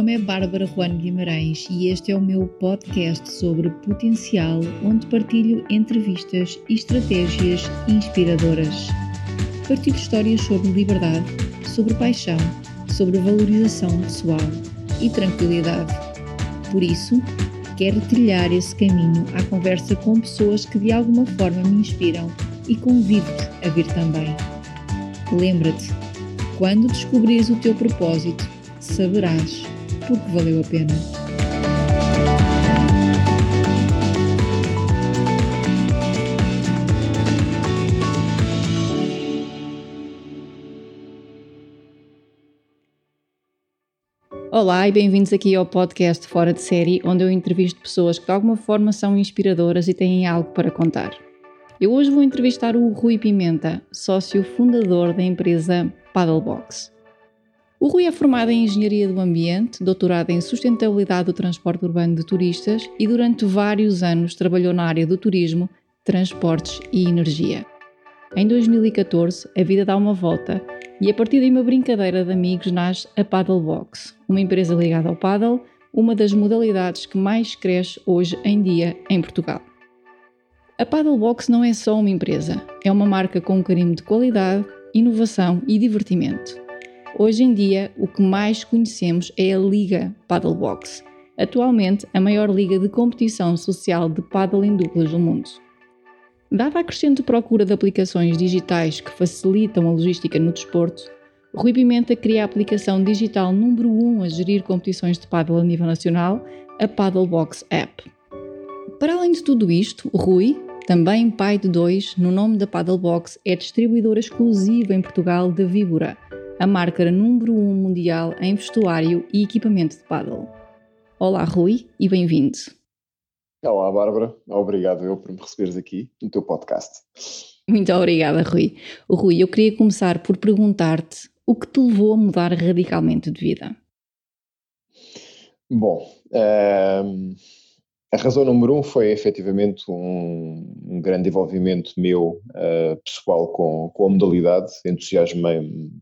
nome é Bárbara Juan Guimarães e este é o meu podcast sobre potencial, onde partilho entrevistas e estratégias inspiradoras. Partilho histórias sobre liberdade, sobre paixão, sobre valorização pessoal e tranquilidade. Por isso, quero trilhar esse caminho à conversa com pessoas que de alguma forma me inspiram e convido-te a vir também. Lembra-te, quando descobrires o teu propósito, saberás porque valeu a pena. Olá e bem-vindos aqui ao podcast Fora de Série, onde eu entrevisto pessoas que de alguma forma são inspiradoras e têm algo para contar. Eu hoje vou entrevistar o Rui Pimenta, sócio fundador da empresa Paddlebox. O Rui é formado em Engenharia do Ambiente, doutorado em Sustentabilidade do Transporte Urbano de Turistas e durante vários anos trabalhou na área do turismo, transportes e energia. Em 2014, a vida dá uma volta e a partir de uma brincadeira de amigos nasce a Paddlebox, uma empresa ligada ao paddle, uma das modalidades que mais cresce hoje em dia em Portugal. A Paddlebox não é só uma empresa, é uma marca com um carinho de qualidade, inovação e divertimento. Hoje em dia, o que mais conhecemos é a Liga Paddlebox, atualmente a maior liga de competição social de paddle em duplas do mundo. Dada a crescente procura de aplicações digitais que facilitam a logística no desporto, Rui Pimenta cria a aplicação digital número 1 um a gerir competições de paddle a nível nacional, a Paddlebox App. Para além de tudo isto, Rui, também pai de dois, no nome da Paddlebox, é distribuidora exclusiva em Portugal da Víbora, a marca número 1 um mundial em vestuário e equipamento de paddle. Olá, Rui, e bem-vindo. Olá, Bárbara. Obrigado eu por me receberes aqui no teu podcast. Muito obrigada, Rui. Rui, eu queria começar por perguntar-te o que te levou a mudar radicalmente de vida. Bom, ehm, a razão número um foi efetivamente um, um grande envolvimento meu uh, pessoal com, com a modalidade. Entusiasmei-me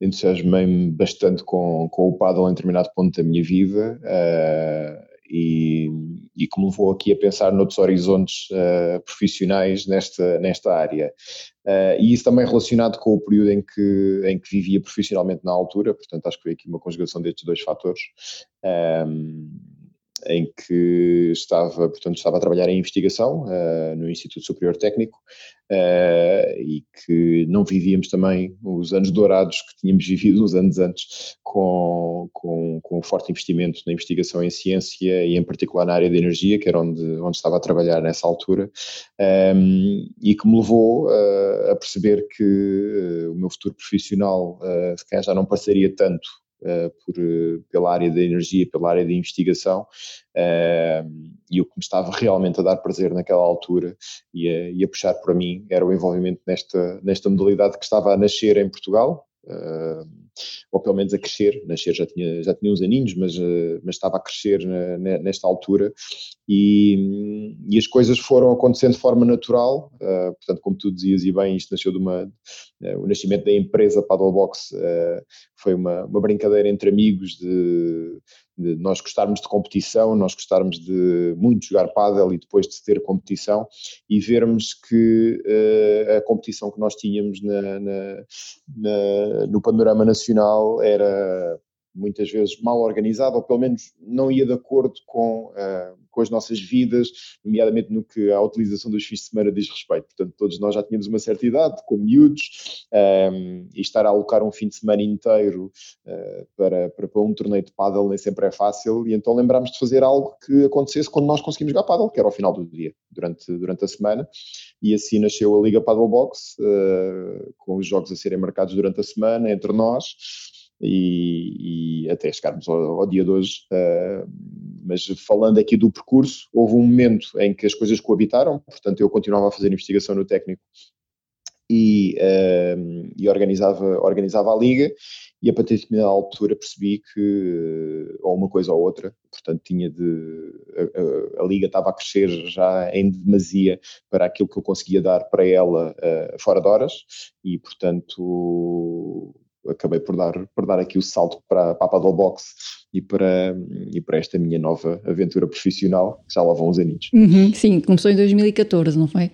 entusiasmei bastante com, com o paddle em determinado ponto da minha vida uh, e, e que me levou aqui a pensar noutros horizontes uh, profissionais nesta, nesta área. e isso também relacionado com o período em que, em que vivia profissionalmente na altura, portanto acho que foi aqui uma conjugação destes dois fatores em que estava, portanto, estava a trabalhar em investigação uh, no Instituto Superior Técnico uh, e que não vivíamos também os anos dourados que tínhamos vivido uns anos antes com, com, com um forte investimento na investigação em ciência e em particular na área da energia, que era onde, onde estava a trabalhar nessa altura, um, ehm, e que me levou uh, a perceber que o meu futuro profissional se calhar já não passaria tanto por, eh, pela área da energia, pela área da investigação, uh, e o que me estava realmente a dar prazer naquela altura e a, e a puxar para mim era o envolvimento nesta, nesta modalidade que estava a nascer em Portugal, ou pelo menos a crescer, nascer já tinha, já tinha uns aninhos, mas, uh, mas estava a crescer na, nesta altura. E, e, as coisas foram acontecendo de forma natural, uh, portanto como tu dizias e bem, isto nasceu de uma, o nascimento da empresa Paddlebox foi uma, uma brincadeira entre amigos de de nós gostarmos de competição, nós gostarmos de muito jogar pádel e depois de ter competição e vermos que uh, a competição que nós tínhamos na, na, na, no panorama nacional era muitas vezes mal organizado, ou pelo menos não ia de acordo com, uh, com as nossas vidas, nomeadamente no que a utilização dos fins de semana diz respeito. Portanto, todos nós já tínhamos uma certa idade, como miúdos, um, ehm, e estar a alocar um fim de semana inteiro uh, para, para, para, um torneio de paddle nem sempre é fácil, e então lembrámos de fazer algo que acontecesse quando nós conseguimos jogar paddle, que era ao final do dia, durante, durante a semana, e assim nasceu a Liga Paddle Box, uh, com os jogos a serem marcados durante a semana entre nós, e, e até chegarmos ao, ao, dia de hoje. Uh, mas falando aqui do percurso, houve um momento em que as coisas coabitaram, portanto eu continuava a fazer investigação no técnico e, uh, e organizava, organizava a liga e a partir de altura percebi que ou uma coisa ou outra, portanto tinha de a, a, a, liga estava a crescer já em demasia para aquilo que eu conseguia dar para ela uh, fora de horas e portanto acabei por dar, por dar aqui o salto para, para a paddlebox e para, e para esta minha nova aventura profissional, que já lá vão uns aninhos. Uhum, sim, começou em 2014, não foi?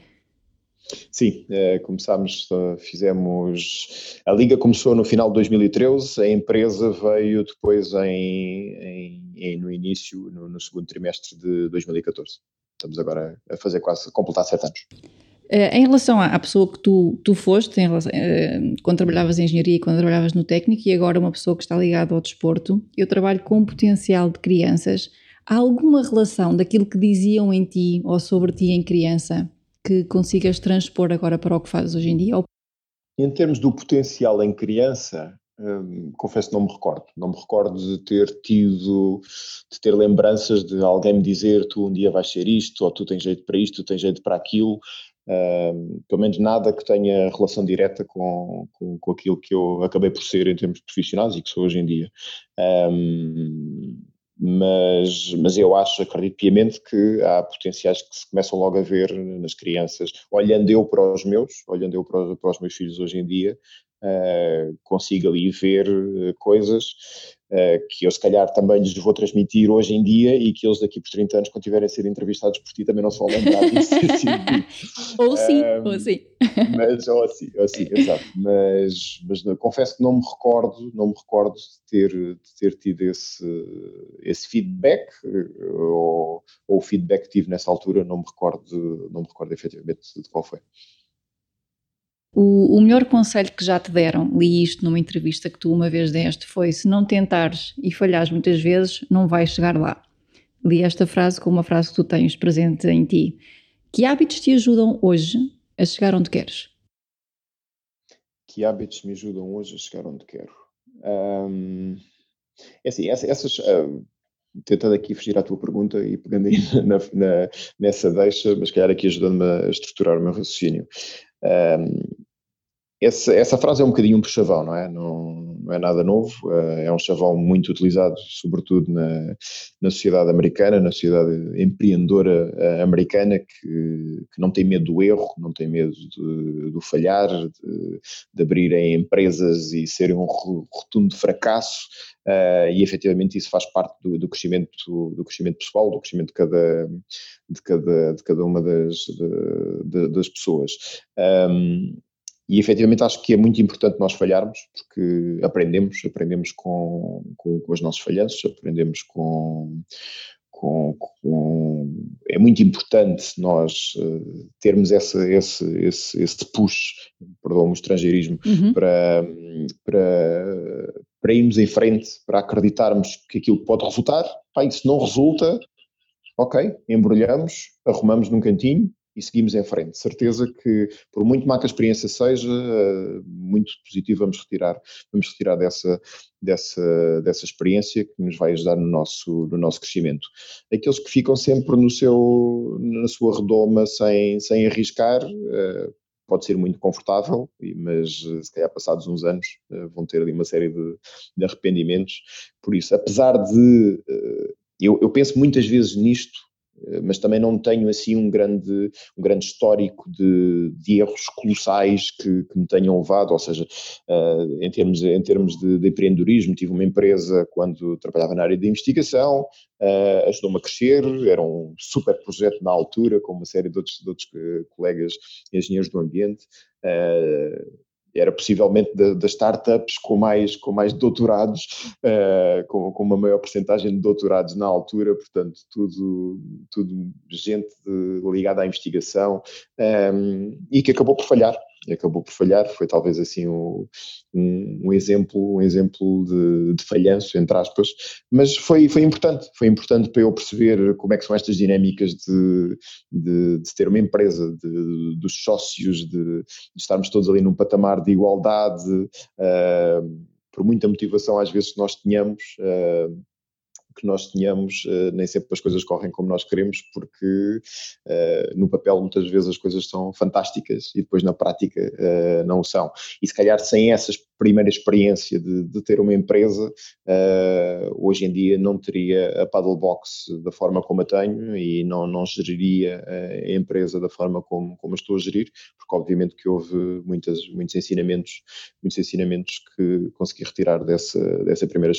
Sim, é, começámos, eh, fizemos. A Liga começou no final de 2013, a empresa veio depois em, em, em no início, no, no, segundo trimestre de 2014. Estamos agora a fazer quase, a completar sete anos. Uh, em relação à, pessoa que tu, tu foste, relação, uh, quando trabalhavas em engenharia e quando trabalhavas no técnico, e agora uma pessoa que está ligada ao desporto, eu trabalho com potencial de crianças. Há alguma relação daquilo que diziam em ti ou sobre ti em criança que consigas transpor agora para o que fazes hoje em dia? Em termos do potencial em criança, hum, confesso que não me recordo. Não me recordo de ter tido, de ter lembranças de alguém me dizer tu um dia vais ser isto, ou tu tens jeito para isto, tu tens jeito para aquilo. Pelo menos nada que tenha relação direta com, com, com, aquilo que eu acabei por ser em termos profissionais e que sou hoje em dia. Um, mas, mas eu acho, acredito piamente que há potenciais que se começam logo a ver nas crianças, olhando eu para os meus, olhando eu para os, para os meus filhos hoje em dia, uh, consigo ali ver uh, coisas uh, que eu se calhar também lhes vou transmitir hoje em dia e que eles daqui por 30 anos, quando tiverem a ser entrevistados por ti, também não se vão lembrar disso. ou sim, ou sim. Mas, ou assim, ou assim, exato. Mas, mas não, confesso que não me recordo, não me recordo de ter, de ter tido esse, esse feedback, ou, ou o feedback que tive nessa altura, não me recordo, não me recordo efetivamente de qual foi. O, o, melhor conselho que já te deram, li isto numa entrevista que tu uma vez deste, foi: se não tentares e falhares muitas vezes, não vais chegar lá. Li esta frase com uma frase que tu tens presente em ti. Que hábitos te ajudam hoje a chegar onde queres? Que hábitos me ajudam hoje a chegar onde quero? É assim, essas. tentando aqui fugir à tua pergunta e pegando aí na, na, nessa deixa, mas calhar aqui ajudando-me a estruturar o meu raciocínio. Um, essa, essa frase é um bocadinho um chavão, não é? Não, não é nada novo, uh, é um chavão muito utilizado, sobretudo na, na sociedade americana, na sociedade empreendedora uh, americana, que, que não tem medo do erro, não tem medo do falhar, de, de abrirem empresas e serem um rotundo fracasso, uh, e efetivamente isso faz parte do, do, crescimento, do crescimento pessoal, do crescimento de cada, de cada, de cada uma das, de, de, das pessoas. Um, e efetivamente acho que é muito importante nós falharmos, porque aprendemos, aprendemos com, com, com os nossos falhanços, aprendemos com, com, com, é muito importante nós uh, termos essa, esse, esse, esse push, perdão o estrangeirismo, uhum. para, para, para irmos em frente, para acreditarmos que aquilo pode resultar. Pá, e se não resulta, ok, embrulhamos, arrumamos num cantinho e seguimos em frente. Certeza que, por muito má que a experiência seja, eh, muito positivo vamos retirar, vamos retirar dessa, dessa, dessa experiência que nos vai ajudar no nosso, no nosso crescimento. Aqueles que ficam sempre no seu, na sua redoma sem, sem arriscar, eh, pode ser muito confortável, mas eh, se calhar passados uns anos vão ter ali uma série de, de arrependimentos. Por isso, apesar de. Eu, eu penso muitas vezes nisto mas também não tenho assim um grande, um grande histórico de, de erros colossais que, que, me tenham levado, ou seja, uh, em termos, em termos de, de, empreendedorismo, tive uma empresa quando trabalhava na área de investigação, uh, ajudou-me a crescer, era um super projeto na altura, com uma série de outros, de outros colegas engenheiros do ambiente, uh, era possivelmente das startups com mais, com mais doutorados, uh, com, com uma maior porcentagem de doutorados na altura, portanto, tudo, tudo gente ligada à investigação um, ehm, e que acabou por falhar acabou por falhar, foi talvez assim um, um, um exemplo, um exemplo de, de, falhanço, entre aspas, mas foi, foi importante, foi importante para eu perceber como é que são estas dinâmicas de, de, de ter uma empresa, de, dos sócios, de, estarmos todos ali num patamar de igualdade, uh, por muita motivação às vezes que nós tenhamos, uh, que nós tenhamos, uh, nem sempre as coisas correm como nós queremos, porque uh, no papel muitas vezes as coisas são fantásticas e depois na prática uh, não são. E se calhar sem essa primeira experiência de, de ter uma empresa, hoje em dia não teria a Paddlebox da forma como a tenho e não, não geriria a empresa da forma como, como estou a gerir, porque obviamente que houve muitas, muitos ensinamentos, muitos ensinamentos que consegui retirar dessa, dessa primeira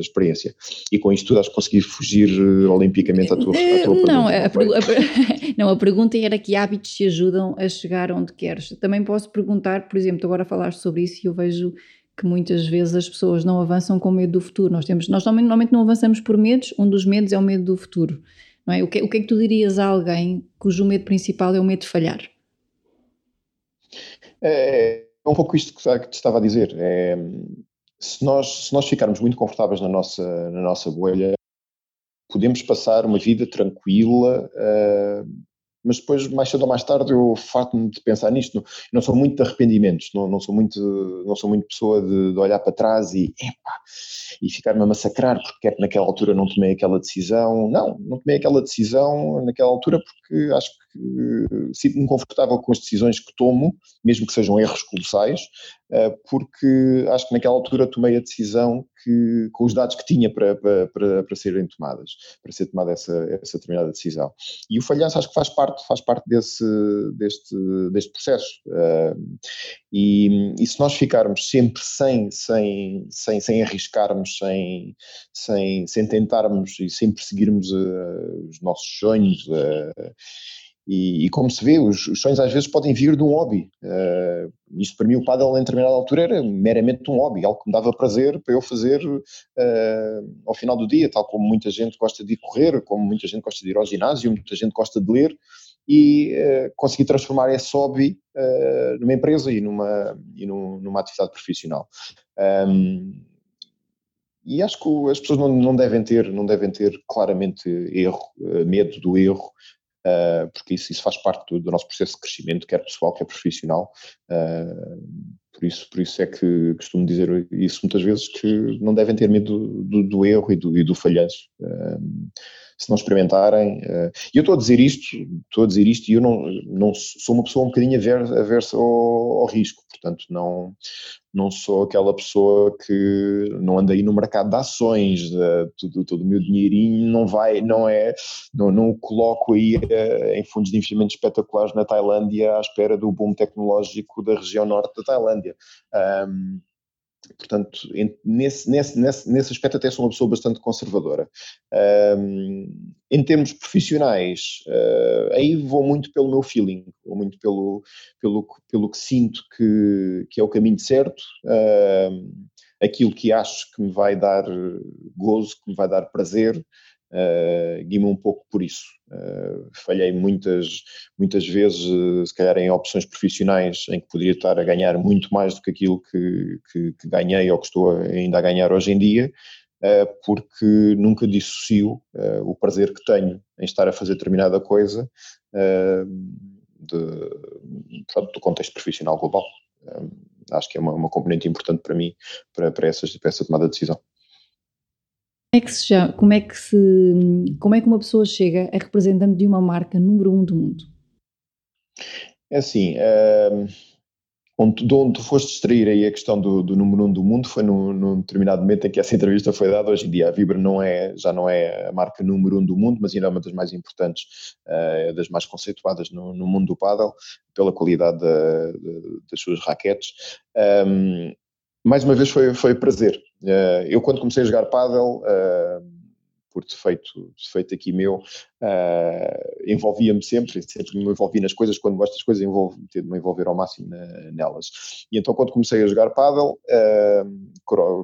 experiência. E com isto tudo acho que consegui fugir eh, olimpicamente à tua, à tua não, pergunta. A, não, a pergunta era que hábitos te ajudam a chegar onde queres. Também posso perguntar, por exemplo, agora falaste sobre isso e eu vejo que muitas vezes as pessoas não avançam com medo do futuro. Nós temos, nós normalmente não avançamos por medos, um dos medos é o medo do futuro. Não é? o, que, o que é que tu dirias a alguém cujo medo principal é o medo de falhar? É, é um pouco isto que te estava a dizer. É, se, nós, se nós ficarmos muito confortáveis na nossa, na nossa bolha, podemos passar uma vida tranquila, uh, mas depois, mais cedo ou mais tarde, eu farto-me de pensar nisto. Não, não sou muito de arrependimentos, não, não, sou, muito, não sou muito pessoa de, de olhar para trás e, epa, e ficar-me a massacrar porque é que naquela altura não tomei aquela decisão. Não, não tomei aquela decisão naquela altura porque acho que sinto-me confortável com as decisões que tomo, mesmo que sejam erros colossais, porque acho que naquela altura tomei a decisão que, com os dados que tinha para, para, para, serem tomadas, para ser tomada essa, essa determinada decisão. E o falhanço acho que faz parte, faz parte desse, deste, deste processo. Eh, e, e se nós ficarmos sempre sem, sem, sem, sem arriscarmos, sem, sem, sem tentarmos e sem perseguirmos uh, os nossos sonhos, e, e, como se vê, os, os, sonhos às vezes podem vir de um hobby. Uh, isto para mim, o paddle em determinada altura era meramente um hobby, algo que me dava prazer para eu fazer uh, ao final do dia, tal como muita gente gosta de correr, como muita gente gosta de ir ao ginásio, muita gente gosta de ler, e uh, consegui transformar esse hobby numa empresa e numa, e num, numa atividade profissional. Um, e acho que as pessoas não, não, devem ter, não devem ter claramente erro, medo do erro, uh, porque isso, isso, faz parte do, do, nosso processo de crescimento, quer pessoal, quer profissional. Uh, por isso, por isso é que costumo dizer isso muitas vezes, que não devem ter medo do, do, do erro e do, e do falhanço. Uh, se não experimentarem. E eu estou a dizer isto, estou a dizer isto e eu não, não sou uma pessoa um bocadinho aversa ao, ao risco, portanto não, não sou aquela pessoa que não anda aí no mercado de ações, todo, todo o meu dinheirinho não vai, não é, não, não o coloco aí uh, em fundos de investimento espetaculares na Tailândia à espera do boom tecnológico da região norte da Tailândia. Um, Portanto, nesse, nesse, nesse, nesse aspecto até sou uma pessoa bastante conservadora. Um, em termos profissionais, uh, aí vou muito pelo meu feeling, vou muito pelo, pelo, pelo que sinto que, que é o caminho certo, uh, aquilo que acho que me vai dar gozo, que me vai dar prazer, uh, guio-me um pouco por isso. Uh, falhei muitas, muitas vezes, uh, se calhar em opções profissionais em que poderia estar a ganhar muito mais do que aquilo que, que, que ganhei ou que estou ainda a ganhar hoje em dia, uh, porque nunca dissocio o prazer que tenho em estar a fazer determinada coisa de, do contexto profissional global. acho que é uma, uma componente importante para mim, para, para, essas, para essa tomada de decisão é que se chama, como é que se como é que uma pessoa chega a representante de uma marca número um do mundo? É assim, uh, onde, de onde tu foste extrair aí a questão do, do número um do mundo foi num, num, determinado momento em que essa entrevista foi dada. Hoje em dia a Vibra não é, já não é a marca número um do mundo, mas ainda é uma das mais importantes, uh, das mais conceituadas no, no mundo do paddle, pela qualidade da, das suas raquetes. Um, mais uma vez foi, foi prazer. Uh, eu quando comecei a jogar paddle, uh, por defeito, defeito aqui meu, uh, envolvia-me sempre, sempre me envolvi nas coisas, quando gosto das coisas envolvo, tento me envolver ao máximo na, nelas. E então quando comecei a jogar paddle,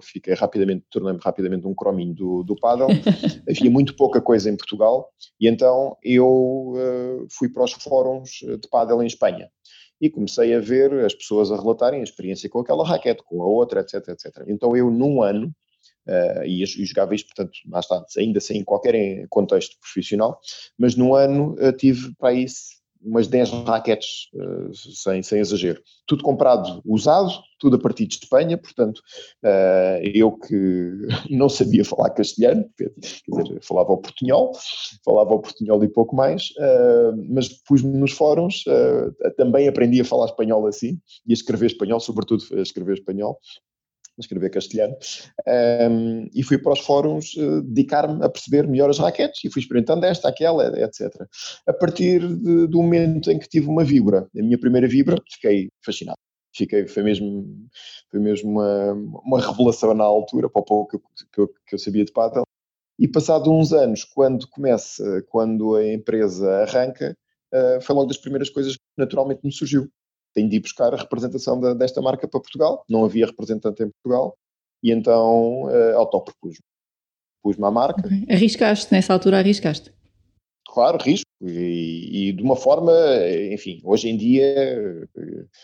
fiquei rapidamente, tornei-me rapidamente um crominho do, do paddle, havia muito pouca coisa em Portugal, e então eu fui para os fóruns de paddle em Espanha e comecei a ver as pessoas a relatarem a experiência com aquela raquete, com a outra, etc, etc. Então eu, num ano, uh, e, jogava isto, portanto, mais tarde, ainda sem qualquer contexto profissional, mas num ano uh, tive para aí umas 10 raquetes, uh, sem, sem exagero. Tudo comprado usado, tudo a partir de Espanha, portanto, uh, eu que não sabia falar castelhano, quer dizer, falava o portunhol, falava o portunhol e pouco mais, uh, mas pus-me nos fóruns, também aprendi a falar espanhol assim, e a escrever espanhol, sobretudo a escrever espanhol, escrever castelhano, um, e fui para os fóruns uh, dedicar-me a perceber melhor as raquetes e fui experimentando esta, aquela, etc. A partir de, do momento em que tive uma vibra, a minha primeira vibra, fiquei fascinado. Fiquei, foi mesmo, foi mesmo uma, uma revelação na altura, para o pouco que eu, que eu sabia de paddle. E passado uns anos, quando começa, quando a empresa arranca, uh, foi logo das primeiras coisas que naturalmente me surgiu tenho de ir buscar a representação da, desta marca para Portugal. Não havia representante em Portugal e então uh, autopropus-me. Pus-me à marca. Okay. Arriscaste, nessa altura arriscaste? Claro, risco. E, e, de uma forma, enfim, hoje em dia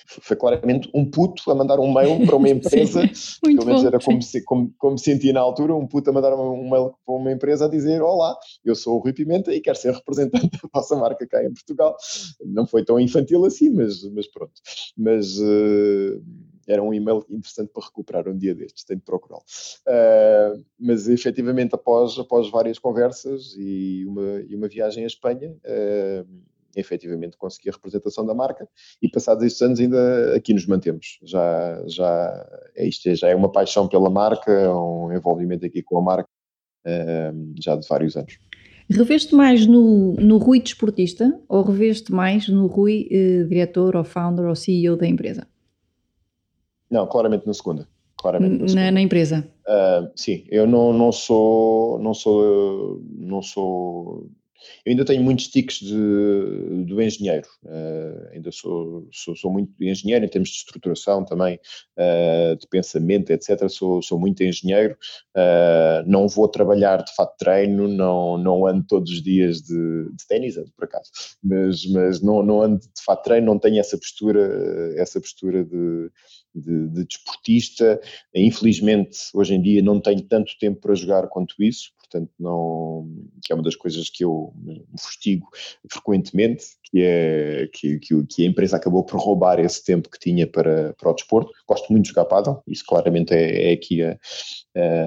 foi claramente um puto a mandar um mail para uma empresa, pelo menos era como, se, como, como senti na altura, um puto a mandar um mail para uma empresa a dizer: Olá, eu sou o Rui Pimenta e quero ser representante da vossa marca cá em Portugal. Não foi tão infantil assim, mas, mas pronto. Mas. Uh, era um e-mail interessante para recuperar um dia destes, tenho de procurá-lo. Uh, mas efetivamente, após, após várias conversas e uma, e uma viagem à Espanha, uh, efetivamente consegui a representação da marca e passados estes anos ainda aqui nos mantemos. Já, já, é isto, já é uma paixão pela marca, um envolvimento aqui com a marca uh, já de vários anos. Reveste mais no, no Rui desportista ou reveste mais no Rui eh, diretor ou founder ou CEO da empresa? Não, claramente na segunda. Claramente na, na empresa. Uh, sim, eu não, não sou, não sou, não sou eu ainda tenho muitos tiques de, do engenheiro, uh, ainda sou, sou, sou, muito engenheiro em termos de estruturação também, uh, de pensamento, etc. Sou, sou muito engenheiro, uh, não vou trabalhar de fato treino, não, não ando todos os dias de, de ténis, por acaso, mas, mas não, não ando de fato treino, não tenho essa postura, essa postura de, de, de desportista. Infelizmente, hoje em dia não tenho tanto tempo para jogar quanto isso, portanto não que é uma das coisas que eu me fustigo frequentemente, que é que, que, que, a empresa acabou por roubar esse tempo que tinha para, para o desporto. Gosto muito de jogar paddle, isso claramente é, é aqui a,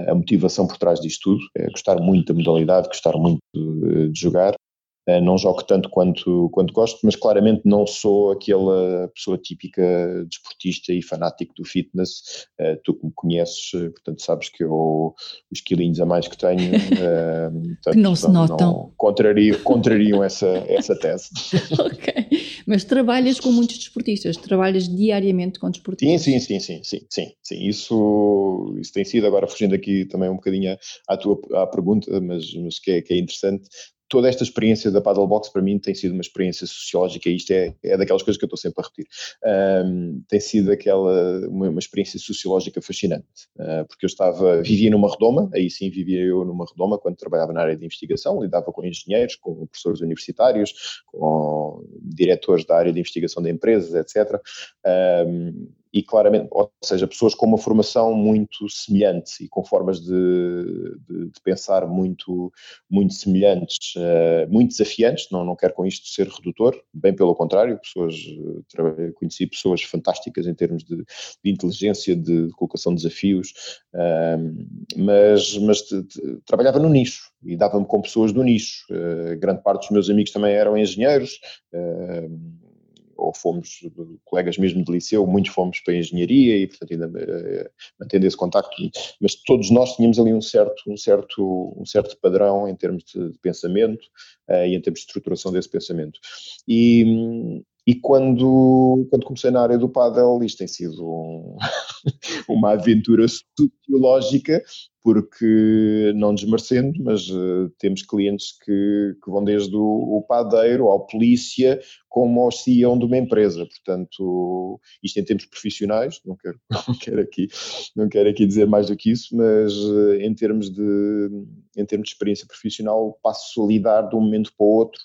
a, motivação por trás disto tudo, é gostar muito da modalidade, gostar muito de, de jogar eh, não jogo tanto quanto, quanto gosto, mas claramente não sou aquela pessoa típica desportista e fanático do fitness. Uh, tu que me conheces, eh, portanto sabes que eu, os quilinhos a mais que tenho, uh, portanto, que não se notam. Não, contrariam, contrariam essa, essa tese. ok, mas trabalhas com muitos desportistas, trabalhas diariamente com desportistas? Sim, sim, sim, sim, sim, sim, sim. Isso, isso tem sido, agora fugindo aqui também um bocadinho à tua à pergunta, mas, mas que, é, que é interessante, toda esta experiência da paddlebox para mim tem sido uma experiência sociológica e isto é, é daquelas coisas que eu estou sempre a repetir. Um, tem sido aquela, uma, uma experiência sociológica fascinante, uh, porque eu estava, vivia numa redoma, aí sim vivia eu numa redoma quando trabalhava na área de investigação, lidava com engenheiros, com professores universitários, com diretores da área de investigação de empresas, etc. Um, e claramente, ou seja, pessoas com uma formação muito semelhante e com formas de, de, de pensar muito, muito semelhantes, uh, muito desafiantes, não, não quero com isto ser redutor, bem pelo contrário, pessoas, uh, conheci pessoas fantásticas em termos de, de inteligência, de, colocação de desafios, uh, mas, mas trabalhava no nicho e dava-me com pessoas do nicho, grande parte dos meus amigos também eram engenheiros, ou fomos colegas mesmo de liceu, muitos fomos para a engenharia e, portanto, ainda uh, mantendo esse contacto, mas todos nós tínhamos ali um certo, um certo, um certo padrão em termos de, pensamento uh, e em termos de estruturação desse pensamento. E, e quando, quando comecei na área do paddle, isto tem sido um, uma aventura sociológica, porque, não desmerecendo, mas uh, temos clientes que, que vão desde o, o, padeiro ao polícia, como ao CEO de uma empresa. Portanto, isto em termos profissionais, não quero, não quero, aqui, não quero aqui dizer mais do que isso, mas uh, em, termos de, em termos de experiência profissional, passo a lidar de um momento para o outro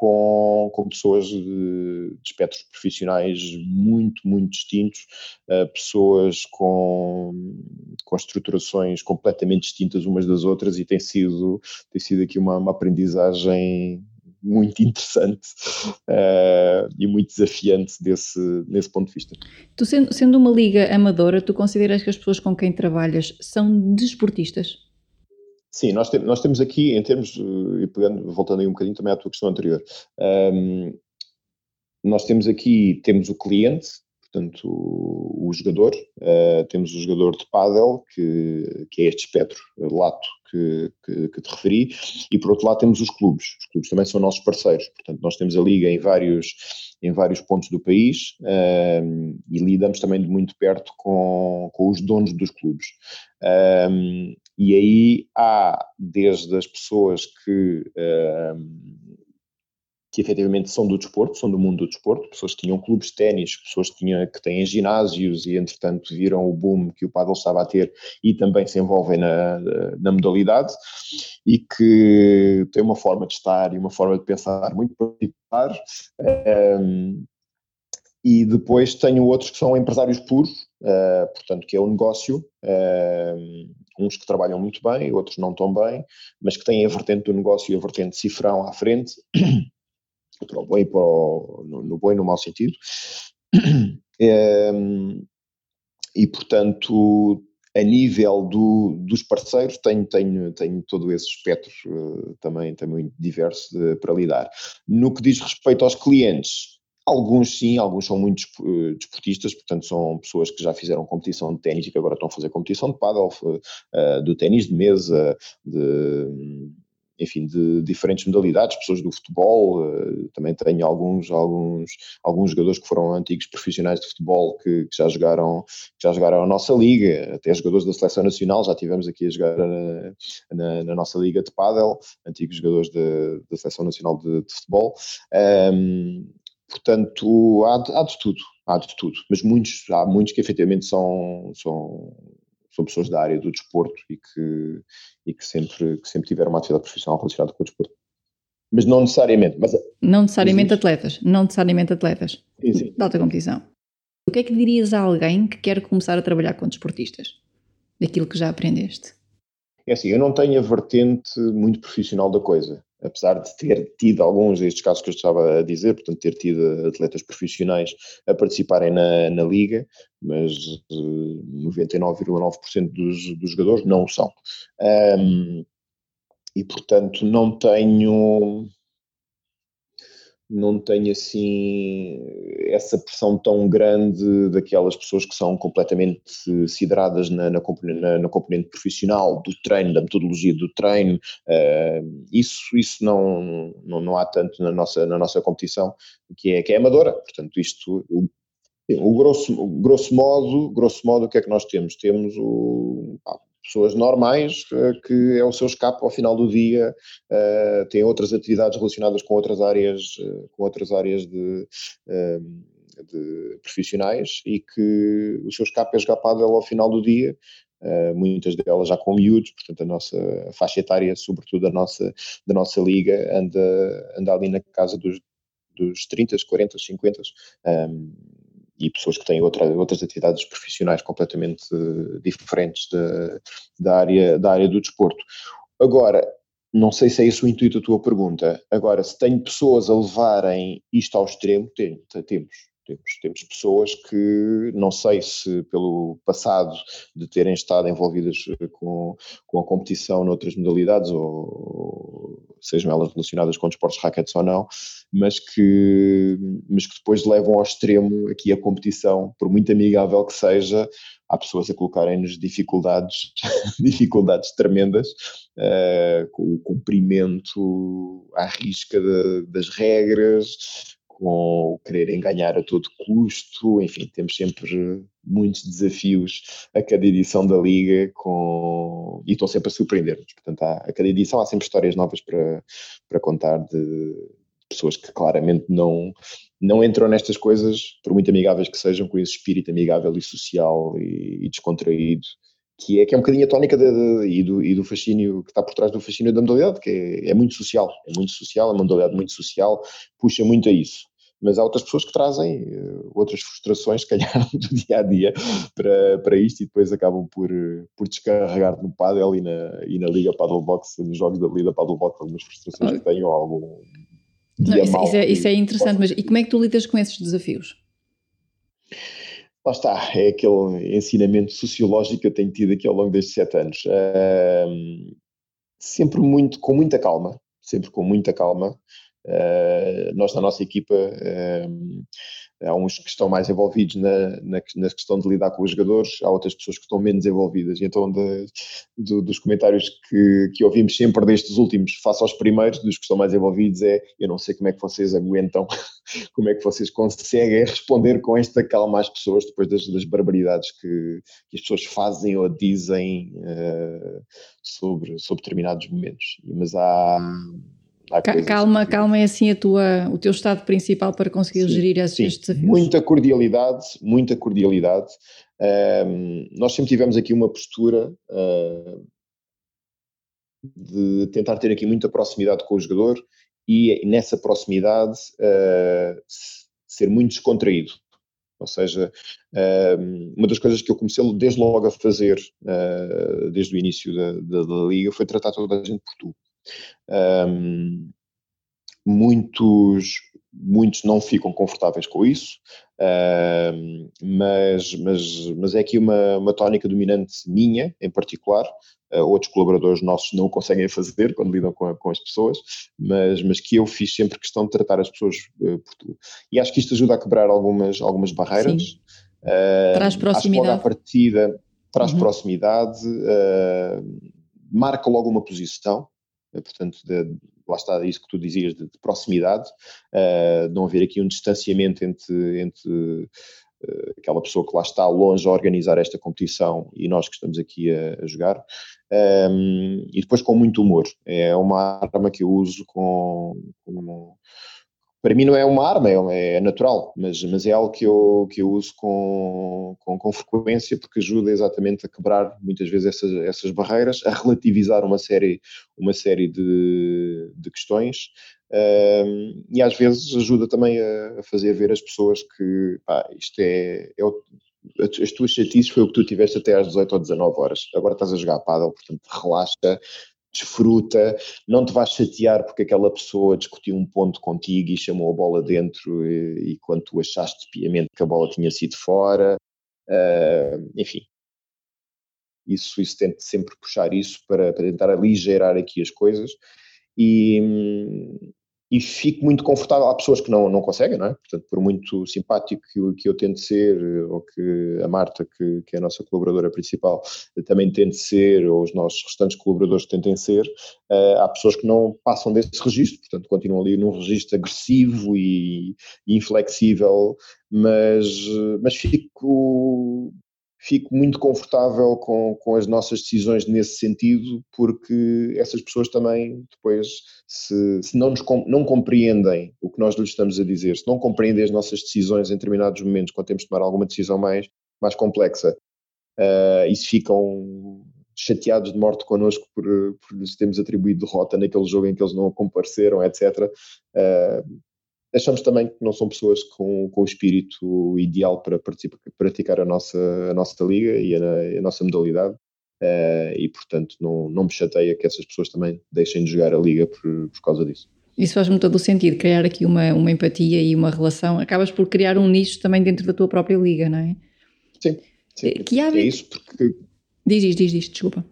com, com pessoas de, de espectros profissionais muito, muito distintos, uh, pessoas com, com estruturações completamente distintas umas das outras e tem sido, tem sido aqui uma, uma aprendizagem muito interessante uh, e muito desafiante desse, nesse ponto de vista. Tu sendo, sendo uma liga amadora, tu consideras que as pessoas com quem trabalhas são desportistas? Sim, nós, te, nós temos aqui, em termos, e pegando, voltando aí um bocadinho também à tua questão anterior, um, nós temos aqui, temos o cliente, portanto, o, o jogador, uh, temos o jogador de pádel, que, que é este espectro lato que, que, que, te referi, e por outro lado temos os clubes. Os clubes também são nossos parceiros, portanto, nós temos a liga em vários, em vários pontos do país uh, e lidamos também de muito perto com, com os donos dos clubes. Um, e aí há desde as pessoas que um, que efetivamente são do desporto, são do mundo do desporto, pessoas que tinham clubes de ténis, pessoas que, tinham, que têm ginásios e entretanto viram o boom que o paddle estava a ter e também se envolvem na, na modalidade e que têm uma forma de estar e uma forma de pensar muito particular. Um, e depois tenho outros que são empresários puros, uh, portanto, que é o um negócio, uh, uns que trabalham muito bem, outros não tão bem, mas que têm a vertente do negócio e a vertente cifrão à frente para o bom e para o, no, no bom e no mau sentido. É, e, portanto, a nível do, dos parceiros, tenho, tenho, tenho todo esse espectro uh, também, também muito diverso de, para lidar. No que diz respeito aos clientes, Alguns sim, alguns são muito eh, desportistas, portanto são pessoas que já fizeram competição de ténis e que agora estão a fazer competição de paddle, uh, do ténis de mesa, de, enfim, de diferentes modalidades, pessoas do futebol, também tenho alguns, alguns, alguns jogadores que foram antigos profissionais de futebol que, que, já jogaram, que já jogaram a nossa liga, até jogadores da seleção nacional, já tivemos aqui a jogar na, na, na nossa liga de pádel, antigos jogadores da seleção nacional de, de futebol. Um, portanto, há de, há de tudo, há de tudo, mas muitos, há muitos que efetivamente são, são são pessoas da área do desporto e que, e que, sempre, que sempre tiveram uma atividade profissional relacionada com o desporto. Mas não necessariamente. Mas, não necessariamente atletas, não necessariamente atletas sim, sim. da alta competição. O que é que dirias a alguém que quer começar a trabalhar com desportistas? Daquilo que já aprendeste? É assim, eu não tenho a vertente muito profissional da coisa apesar de ter tido alguns destes casos que eu estava a dizer, portanto, ter tido atletas profissionais a participarem na, na liga, mas 99,9% eh, dos, dos jogadores não são. Um, e, portanto, não tenho não tenho assim essa pressão tão grande daquelas pessoas que são completamente sidradas na, na, na, na componente profissional do treino, da metodologia do treino. Uh, isso isso não, não, não há tanto na nossa, na nossa competição, que é, que é amadora. Portanto, isto. O, o grosso, grosso modo, grosso modo, o que é que nós temos? Temos o, pessoas normais, eh, que é o seu escape ao final do dia, uh, têm outras atividades relacionadas com outras áreas, uh, com outras áreas de, uh, de, profissionais e que o seu escape é pádel ao final do dia, muitas delas já com miúdos, portanto a nossa faixa etária, sobretudo a nossa, da nossa liga, anda, anda ali na casa dos, dos 30, 40, 50, um, e pessoas que têm outra, outras atividades profissionais completamente uh, diferentes da, da, área, da área do desporto. Agora, não sei se é esse o intuito da tua pergunta. Agora, se tenho pessoas a levarem isto ao extremo, temos. Temos, temos pessoas que, não sei se pelo passado de terem estado envolvidas eh, com, com a competição noutras modalidades, ou sejam elas relacionadas com desportos raquetes ou não, mas que, mas que depois levam ao extremo aqui a competição, por muito amigável que seja, há pessoas a colocarem-nos dificuldades, dificuldades tremendas, uh, com o cumprimento à risca de, das regras, com quererem ganhar a todo custo, enfim, temos sempre muitos desafios a cada edição da Liga com... e estão sempre a surpreender-nos. Portanto, há, a cada edição há sempre histórias novas para, para contar de pessoas que claramente não, não entram nestas coisas, por muito amigáveis que sejam, com esse espírito amigável e social e, e descontraído que é, que é um bocadinho a tónica de, de, e, do, e do fascínio que está por trás do fascínio da modalidade, que é, é, muito social, é muito social, é uma modalidade muito social, puxa muito a isso mas há outras pessoas que trazem uh, outras frustrações, se calhar, do dia a dia para, para isto e depois acabam por, por descarregar no paddle e na, e na Liga Paddle Box, nos jogos da Liga Paddle Box, algumas frustrações que têm ou algum, Não, isso, isso, é, isso é interessante, mas e como é que tu lidas com esses desafios? Lá está, é aquele ensinamento sociológico que eu tenho tido aqui ao longo destes sete anos. Uh, sempre muito, com muita calma, sempre com muita calma. Uh, nós na nossa equipa uh, há uns que estão mais envolvidos na, na, na, questão de lidar com os jogadores, há outras pessoas que estão menos envolvidas. E então, de, de, dos comentários que, que ouvimos sempre destes últimos, face aos primeiros, dos que estão mais envolvidos, é: eu não sei como é que vocês aguentam, como é que vocês conseguem responder com esta calma às pessoas depois das, das barbaridades que, que, as pessoas fazem ou dizem uh, sobre, sobre determinados momentos. Mas há calma, que... calma é assim a tua, o teu estado principal para conseguir sim, gerir esses, sim. estes desafios. Muita cordialidade, muita cordialidade. Um, nós sempre tivemos aqui uma postura uh, de tentar ter aqui muita proximidade com o jogador e nessa proximidade uh, ser muito descontraído. Ou seja, uma das coisas que eu comecei desde logo a fazer, uh, desde o início da, da, da, liga, foi tratar toda a gente por tu. Um, muitos, muitos não ficam confortáveis com isso, uh, mas, mas, mas é aqui uma, uma tónica dominante minha, em particular. Uh, outros colaboradores nossos não conseguem fazer quando lidam com, com as pessoas, mas, mas que eu fiz sempre questão de tratar as pessoas uh, por tu. E acho que isto ajuda a quebrar algumas, algumas barreiras. traz proximidade. Acho que logo à partida traz uhum. proximidade, marca logo uma posição, portanto, de, lá está isso que tu dizias de, de proximidade, uh, não haver aqui um distanciamento entre, entre uh, aquela pessoa que lá está longe a organizar esta competição e nós que estamos aqui a, a jogar, um, ehm, e depois com muito humor. É uma arma que eu uso com, com para mim não é uma arma, é, é, natural, mas, mas é algo que eu, que eu uso com, com, com, frequência porque ajuda exatamente a quebrar muitas vezes essas, essas barreiras, a relativizar uma série, uma série de, de questões um, e às vezes ajuda também a, a, fazer ver as pessoas que pá, isto é, é o, as tuas chatices foi o que tu tiveste até às 18 ou 19 horas. Agora estás a jogar a paddle, portanto relaxa, desfruta, não te vais chatear porque aquela pessoa discutiu um ponto contigo e chamou a bola dentro e, e quando tu achaste piamente que a bola tinha sido fora, uh, enfim. Isso, isso tento sempre puxar isso para, para tentar aligeirar aqui as coisas e, hum, e fico muito confortável. Há pessoas que não, não conseguem, não é? Portanto, por muito simpático que eu, que eu tente ser, ou que a Marta, que, que é a nossa colaboradora principal, também tente ser, ou os nossos restantes colaboradores tentem ser, uh, há pessoas que não passam desse registro, portanto, continuam ali num registro agressivo e, e inflexível, mas, mas fico fico muito confortável com, com as nossas decisões nesse sentido, porque essas pessoas também depois, se, se não, nos, não compreendem o que nós lhes estamos a dizer, se não compreendem as nossas decisões em determinados momentos, quando temos de tomar alguma decisão mais, mais complexa, uh, e se ficam chateados de morte connosco por, por lhes termos atribuído derrota naquele jogo em que eles não compareceram, etc. Uh, ah, achamos também que não são pessoas com, com o espírito ideal para praticar a nossa, a nossa liga e a, a nossa modalidade. Uh, e portanto não, não me chateia que essas pessoas também deixem de jogar a liga por, por causa disso. Isso faz-me todo o sentido, criar aqui uma, uma empatia e uma relação. Acabas por criar um nicho também dentro da tua própria liga, não é? Sim, sim. Eh, que hábito... É isso porque... Diz, diz, diz, diz desculpa.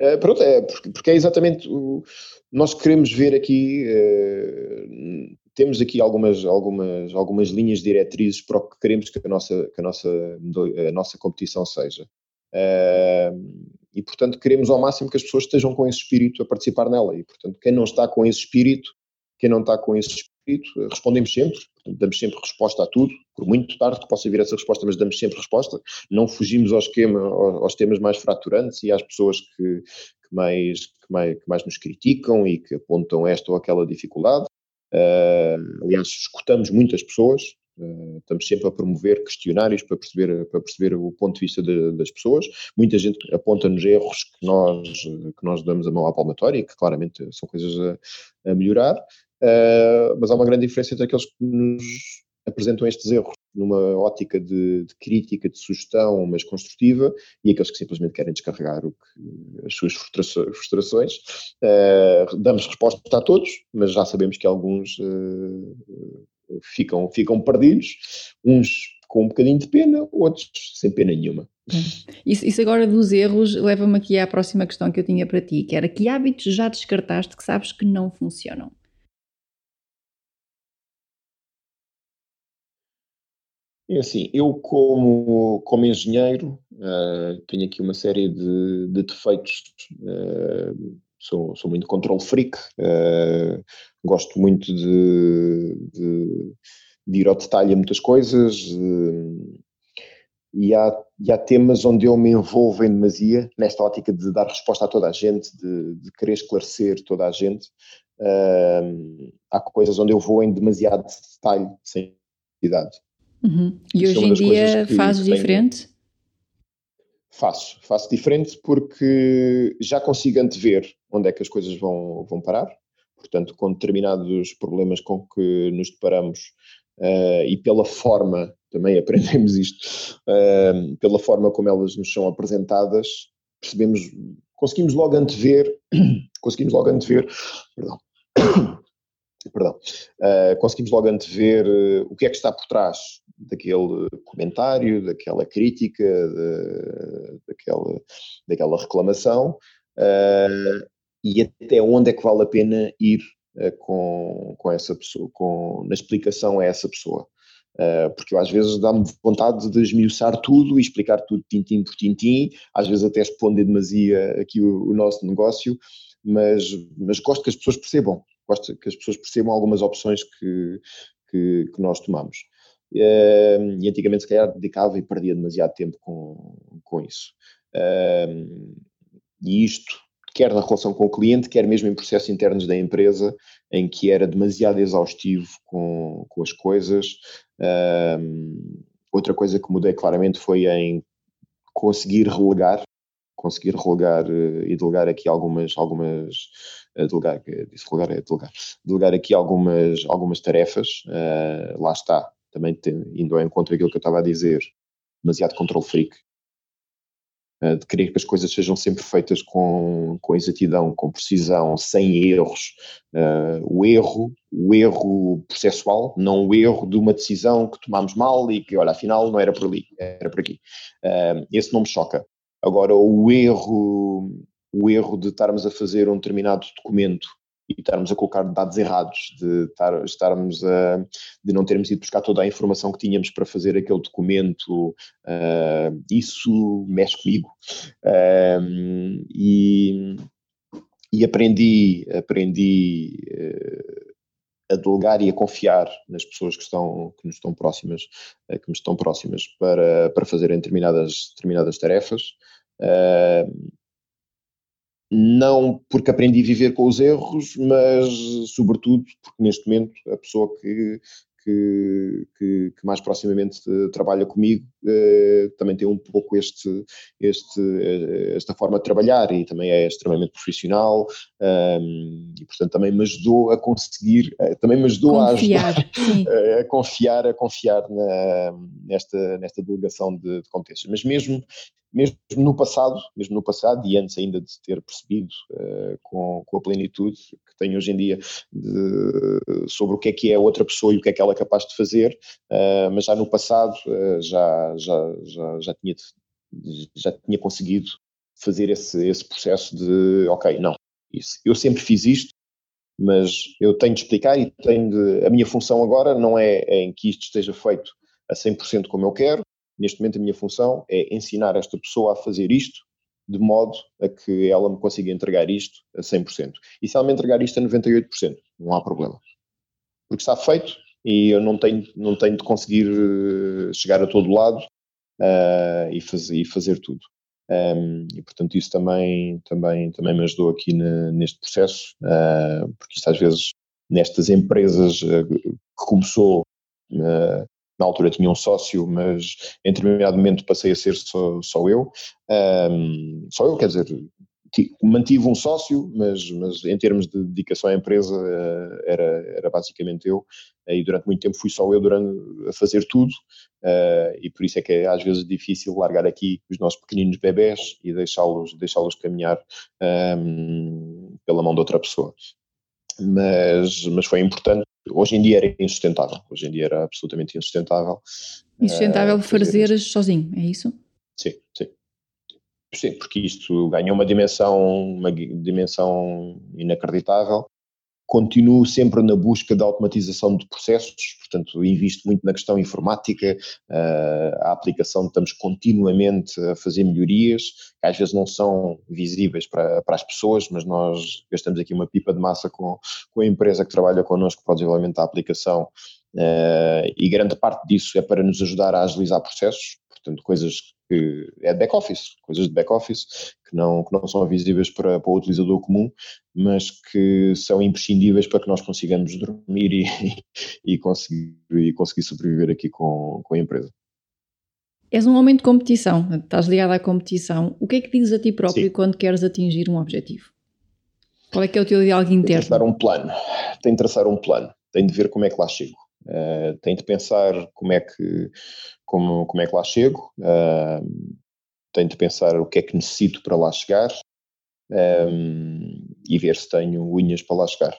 Uh, pronto, é porque, porque é exatamente o, nós queremos ver aqui uh, temos aqui algumas, algumas, algumas linhas diretrizes para o que queremos que a nossa, que a nossa, a nossa competição seja. Uh, e, portanto, queremos ao máximo que as pessoas estejam com esse espírito a participar nela. E, portanto, quem não está com esse espírito, quem não está com esse espírito, respondemos sempre, portanto, damos sempre resposta a tudo, por muito tarde que possa vir essa resposta, mas damos sempre resposta. Não fugimos ao esquema, aos temas mais fraturantes e às pessoas que, que mais, que, mais, que mais nos criticam e que apontam esta ou aquela dificuldade. Uh, aliás, escutamos muitas pessoas, uh, estamos sempre a promover questionários para perceber, para perceber o ponto de vista de, das pessoas. Muita gente aponta-nos erros que nós, que nós damos a mão à palmatória que claramente são coisas a, a melhorar, uh, mas há uma grande diferença entre aqueles que nos apresentam estes erros numa ótica de, de, crítica, de sugestão, mas construtiva, e aqueles que simplesmente querem descarregar o que, as suas frustrações. Uh, damos resposta a todos, mas já sabemos que alguns uh, ficam, ficam perdidos, uns com um bocadinho de pena, outros sem pena nenhuma. Isso, isso agora dos erros leva-me aqui à próxima questão que eu tinha para ti, que era que hábitos já descartaste que sabes que não funcionam? É assim, eu como, como engenheiro uh, tenho aqui uma série de, de defeitos. Uh, sou, sou muito control freak, uh, gosto muito de, de, de, ir ao detalhe a muitas coisas e há, e há temas onde eu me envolvo em demasia, nesta ótica de dar resposta a toda a gente, de, de querer esclarecer toda a gente. há coisas onde eu vou em demasiado detalhe, sem necessidade. Uhum. E hoje é em dia fazes diferente? Faço, faço diferente porque já consigo antever onde é que as coisas vão, vão parar. Portanto, com determinados problemas com que nos deparamos uh, e pela forma, também aprendemos isto, uh, pela forma como elas nos são apresentadas, percebemos, conseguimos logo antever, conseguimos logo antever, perdão, perdão, uh, conseguimos logo antever o que é que está por trás daquele comentário, daquela crítica, de, daquela, daquela reclamação uh, e até onde é que vale a pena ir com, com essa pessoa, com, na explicação a essa pessoa. porque eu, às vezes dá-me vontade de esmiuçar tudo e explicar tudo tintim por tintim, às vezes até expondo demasia aqui o, o nosso negócio, mas, mas gosto que as pessoas percebam gosto que as pessoas percebam algumas opções que, que, que nós tomamos. E antigamente, se calhar, dedicava e perdia demasiado tempo com, com isso. E isto, quer na relação com o cliente, quer mesmo em processos internos da empresa, em que era demasiado exaustivo com, com as coisas. Outra coisa que mudei claramente foi em conseguir relegar, conseguir relegar eh, e delegar aqui algumas, algumas delegar, disse delegar é delegar, delegar aqui algumas, algumas tarefas, uh, lá está, também tem, indo ao encontro daquilo que eu estava a dizer, demasiado control freak, uh, de querer que as coisas sejam sempre feitas com, com exatidão, com precisão, sem erros. Uh, o erro, o erro processual, não o erro de uma decisão que tomámos mal e que, olha, afinal não era por ali, era por aqui. esse não me choca. Agora, o erro o erro de estarmos a fazer um determinado documento e estarmos a colocar dados errados, de estar, estarmos a, de não termos ido buscar toda a informação que tínhamos para fazer aquele documento, uh, isso mexe comigo. Uh, e, e aprendi, aprendi uh, a delegar e a confiar nas pessoas que, estão, que nos estão próximas, que me estão próximas para, para fazerem determinadas, determinadas tarefas. Não porque aprendi a viver com os erros, mas sobretudo porque neste momento a pessoa que, que, que, que mais proximamente trabalha comigo eh, também tem um pouco este, este, eh, esta forma de trabalhar e também é extremamente profissional um, e portanto também me ajudou a conseguir, eh, também me ajudou confiar, a, ajudar, a, a, confiar, a confiar na, nesta, nesta delegação de, de competências. Mas mesmo mesmo no passado, mesmo no passado e antes ainda de ter percebido uh, com, com, a plenitude que tenho hoje em dia de, sobre o que é que é outra pessoa e o que é que ela é capaz de fazer, uh, mas já no passado uh, já, já, já, já, tinha, já tinha conseguido fazer esse, esse processo de, ok, não, isso, eu sempre fiz isto, mas eu tenho de explicar e tenho de, a minha função agora não é, é em que isto esteja feito a 100% como eu quero, Neste momento, a minha função é ensinar esta pessoa a fazer isto de modo a que ela me consiga entregar isto a 100%. E se ela me entregar isto a 98%, não há problema. Porque está feito e eu não tenho, não tenho de conseguir eh, chegar a todo lado uh, e, fazer, e fazer tudo. Um, e portanto isso também, também, também me ajudou aqui na, neste processo, uh, porque isto às vezes nestas empresas uh, que começou uh, na altura tinha um sócio, mas em determinado momento passei a ser só, só eu. Um, só eu, quer dizer, mantive um sócio, mas, mas em termos de dedicação à empresa uh, era, era basicamente eu, uh, e durante muito tempo fui só eu durante, a fazer tudo, uh, e por isso é que é às vezes difícil largar aqui os nossos pequeninos bebés e deixá-los deixá caminhar um, pela mão de outra pessoa. Mas, mas foi importante. Hoje em dia era insustentável. Hoje em dia era absolutamente insustentável. Insustentável fazer, fazer sozinho, é isso? Sim, sim. Sim, porque isto ganha uma dimensão, uma dimensão inacreditável. Continuo sempre na busca da automatização de processos, portanto, invisto muito na questão informática, uh, a aplicação, estamos continuamente a fazer melhorias, que às vezes não são visíveis para, para as pessoas, mas nós gastamos aqui uma pipa de massa com, com a empresa que trabalha connosco para o desenvolvimento da aplicação, uh, e grande parte disso é para nos ajudar a agilizar processos, portanto, coisas que é de back-office, coisas de back-office que não, que não são visíveis para, para o utilizador comum, mas que são imprescindíveis para que nós consigamos dormir e, e, conseguir, e conseguir sobreviver aqui com, com a empresa. És um homem de competição, estás ligado à competição. O que é que dizes a ti próprio Sim. quando queres atingir um objetivo? Qual é que é o teu diálogo interno? Tem de traçar um plano, tem de traçar um plano, tem de ver como é que lá chego. Uh, tem de pensar como é que, como, como é que lá chego, uh, tenho de pensar o que é que necessito para lá chegar um, e ver se tenho unhas para lá chegar.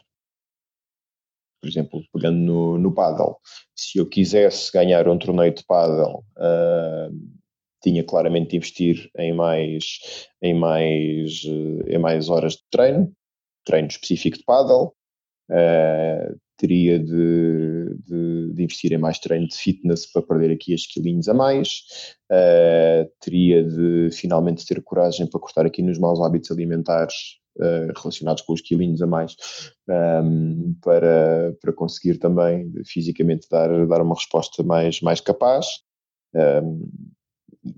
Por exemplo, pegando no, no paddle, se eu quisesse ganhar um torneio de paddle, uh, tinha claramente de investir em mais, em mais, em mais horas de treino, treino específico de paddle, uh, teria de, de, de, investir em mais treino de fitness para perder aqui as quilinhos a mais, uh, teria de finalmente ter coragem para cortar aqui nos maus hábitos alimentares uh, relacionados com os quilinhos a mais, um, ehm, para, para conseguir também fisicamente dar, dar uma resposta mais, mais capaz. Um, ehm,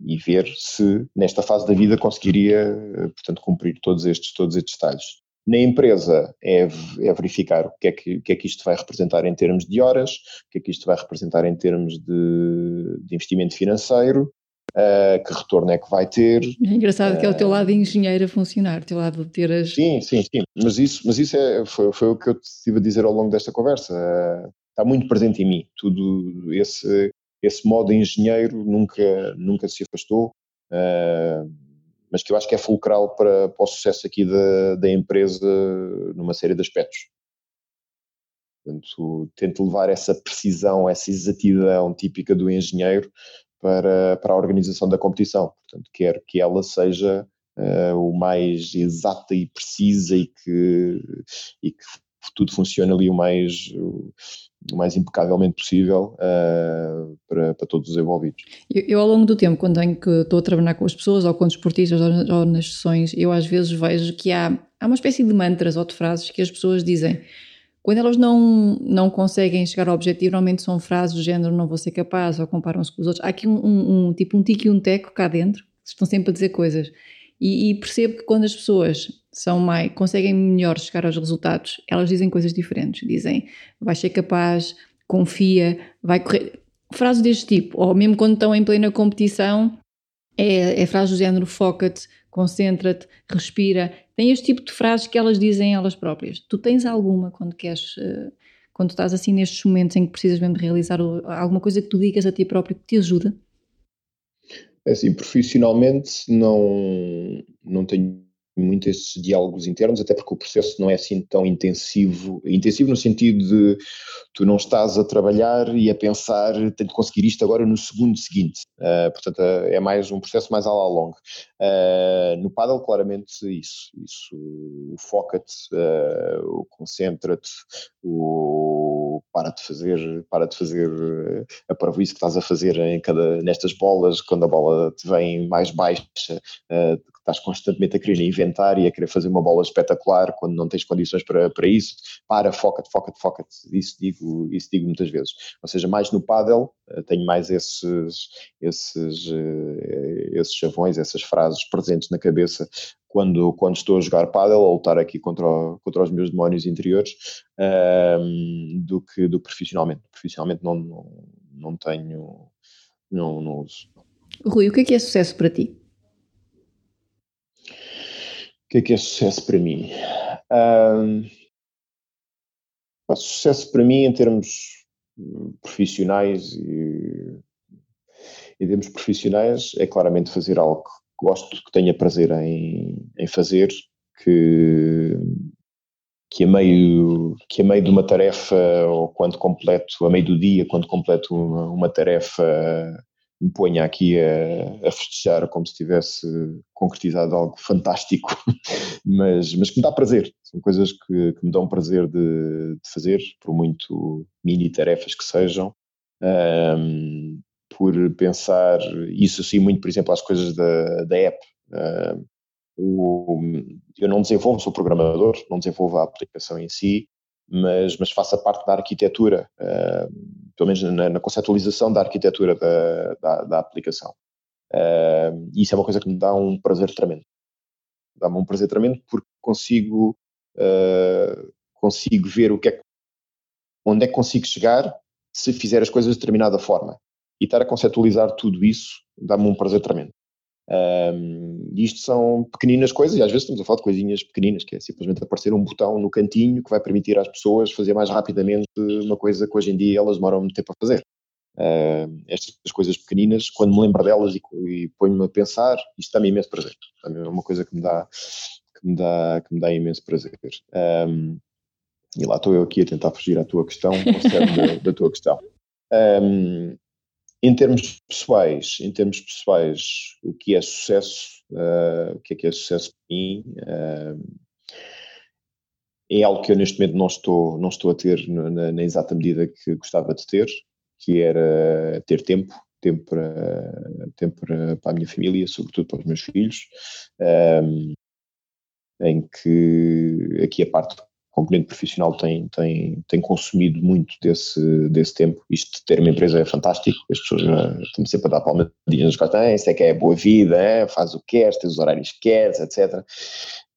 e ver se nesta fase da vida conseguiria, portanto, cumprir todos estes, todos estes detalhes. Na empresa é, é verificar o que é que, que é que isto vai representar em termos de horas, o que é que isto vai representar em termos de, de investimento financeiro, Uh, que retorno é que vai ter. É engraçado uh, que é o teu lado de engenheiro a funcionar, o teu lado de ter as. Sim, sim, sim. Mas isso, mas isso é, foi, foi o que eu estive a dizer ao longo desta conversa. Uh, está muito presente em mim. Tudo esse, esse modo engenheiro nunca, nunca se afastou. Mas que eu acho que é fulcral para, para o sucesso aqui da, da empresa numa série de aspectos. Portanto, tento levar essa precisão, essa exatidão típica do engenheiro para, para a organização da competição. Portanto, quero que ela seja uh, o mais exata e precisa e que, e que tudo funcione ali o mais, o mais impecavelmente possível uh, para, para todos os envolvidos. Eu, eu, ao longo do tempo, quando tenho que estou a trabalhar com as pessoas, ou com os esportistas, ou, ou, nas sessões, eu às vezes vejo que há, há uma espécie de mantras ou de frases que as pessoas dizem. Quando elas não, não conseguem chegar ao objetivo, normalmente são frases do género não vou ser capaz, ou comparam-se com os outros. Há aqui um, um, um tipo um tique e um teco cá dentro, estão sempre a dizer coisas. E, e, percebo que quando as pessoas são mais, conseguem melhor chegar aos resultados, elas dizem coisas diferentes. Dizem, vai ser capaz, confia, vai correr. Frases deste tipo, ou mesmo quando estão em plena competição, é, é frase do género foca-te, concentra-te, respira. Tem este tipo de frases que elas dizem elas próprias. Tu tens alguma quando queres, uh, quando estás assim nestes momentos em que precisas mesmo de realizar alguma coisa que tu digas a ti próprio que te ajuda? É assim, profissionalmente não, não tenho muito esses diálogos internos, até porque o processo não é assim tão intensivo, intensivo no sentido de tu não estás a trabalhar e a pensar, tenho de conseguir isto agora no segundo seguinte, uh, portanto uh, é mais um processo mais à la longa. Uh, no paddle claramente isso, isso foca-te, o concentra-te, para de fazer, para de fazer a parvoíce que estás a fazer em cada, nestas bolas, quando a bola te vem mais baixa, estás constantemente a querer inventar e a querer fazer uma bola espetacular quando não tens condições para, para isso, para, foca-te, foca-te, foca-te, isso digo, isso digo muitas vezes. Ou seja, mais no paddle, eh, tenho mais esses, esses, eh, esses chavões, essas frases presentes na cabeça quando, quando estou a jogar paddle ou lutar aqui contra, contra os meus demónios interiores um, ehm, do, que, do que profissionalmente. Profissionalmente não, não, não tenho, não, não uso. Rui, o que é que é sucesso para ti? Que é que é sucesso para mim? Um, sucesso para mim em termos profissionais e, em termos profissionais é claramente fazer algo que gosto, que tenha prazer em, em fazer, que, que a meio que a meio de uma tarefa ou quando completo, a meio do dia, quando completo uma, uma tarefa me ponha aqui a, a, festejar como se tivesse concretizado algo fantástico, mas, mas que me dá prazer. São coisas que, que me dão prazer de, de, fazer, por muito mini tarefas que sejam. Um, por pensar, isso sim, muito, por exemplo, às coisas da, da app. Um, o, eu não desenvolvo, sou programador, não desenvolvo a aplicação em si, mas, mas faça parte da arquitetura, uh, pelo menos na, na, conceptualização da arquitetura da, da, da aplicação. Uh, isso é uma coisa que me dá um prazer tremendo. Dá-me um prazer tremendo porque consigo, uh, consigo ver o que é onde é que consigo chegar se fizer as coisas de determinada forma. E estar a conceptualizar tudo isso dá-me um prazer tremendo. Um, isto são pequeninas coisas, e às vezes estamos a falar de coisinhas pequeninas, que é simplesmente aparecer um botão no cantinho que vai permitir às pessoas fazer mais rapidamente uma coisa que hoje em dia elas demoram muito tempo a fazer. Estas coisas pequeninas, quando me lembro delas e, e ponho-me a pensar, isto dá-me imenso prazer. É uma coisa que me dá, que me dá, que me dá imenso prazer. Um, e lá estou eu aqui a tentar fugir à tua questão, da, da tua questão. Um, em termos pessoais, em termos pessoais, o que é sucesso, uh, o que é que é sucesso para mim, uh, é algo que eu neste momento não estou, não estou a ter na, na, exata medida que gostava de ter, que era ter tempo, tempo para, tempo para, para a minha família, sobretudo para os meus filhos, um, eh, em que aqui a parte componente profissional tem, tem, tem consumido muito desse, desse tempo. Isto de ter uma empresa é fantástico, as pessoas uh, estão sempre a dar palmadinhas nas costas, ah, isso é que é boa vida, é? faz o que queres, tens os horários que queres, etc.